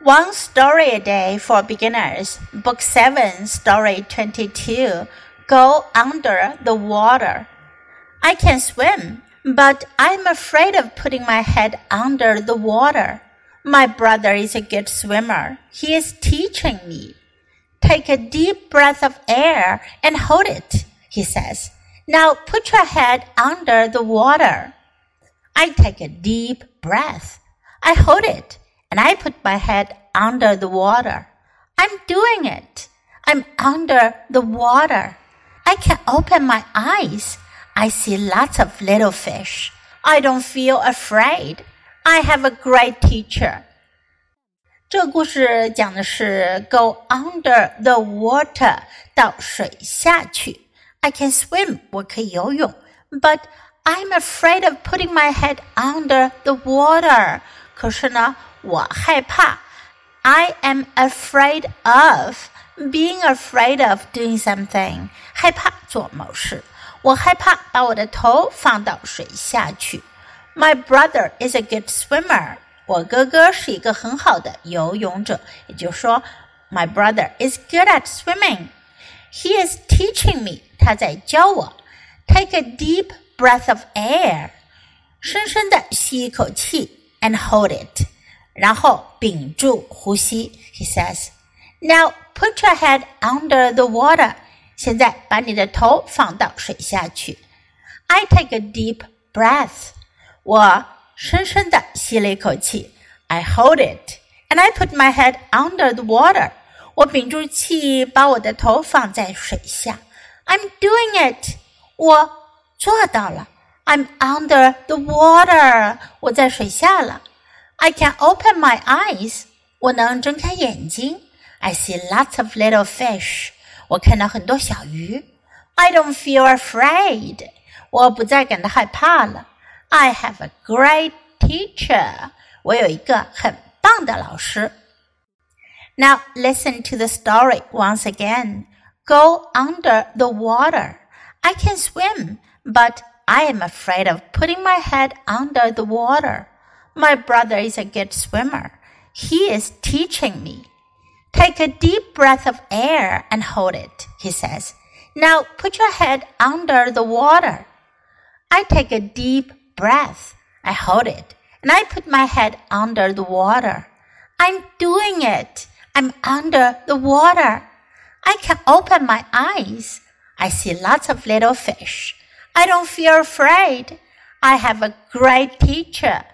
One Story a Day for Beginners, Book 7, Story 22 Go Under the Water. I can swim, but I'm afraid of putting my head under the water. My brother is a good swimmer. He is teaching me. Take a deep breath of air and hold it, he says. Now put your head under the water. I take a deep breath. I hold it and I put my head under the water. I'm doing it. I'm under the water. I can open my eyes. I see lots of little fish. I don't feel afraid. I have a great teacher. 这个故事讲的是 go under the water 到水下去。I can swim，我可以游泳，but I'm afraid of putting my head under the water。可是呢， 我害怕。I am afraid of being afraid of doing something，害怕做某事。我害怕把我的头放到水下去。My brother is a good swimmer。我哥哥是一个很好的游泳者，也就是说，My brother is good at swimming. He is teaching me. 他在教我。Take a deep breath of air. 深深的吸一口气，and hold it. 然后屏住呼吸。He says, "Now put your head under the water." 现在把你的头放到水下去。I take a deep breath. 我深深的吸了一口气，I hold it and I put my head under the water。我屏住气，把我的头放在水下。I'm doing it，我做到了。I'm under the water，我在水下了。 I can open my eyes，我能睁开眼睛。I see lots of little fish，我看到很多小鱼。I don't feel afraid，我不再感到害怕了。I have a great teacher. 我有一个很棒的老师。Now listen to the story once again. Go under the water. I can swim, but I am afraid of putting my head under the water. My brother is a good swimmer. He is teaching me. Take a deep breath of air and hold it, he says. Now put your head under the water. I take a deep breath. I hold it and I put my head under the water. I'm doing it. I'm under the water. I can open my eyes. I see lots of little fish. I don't feel afraid. I have a great teacher.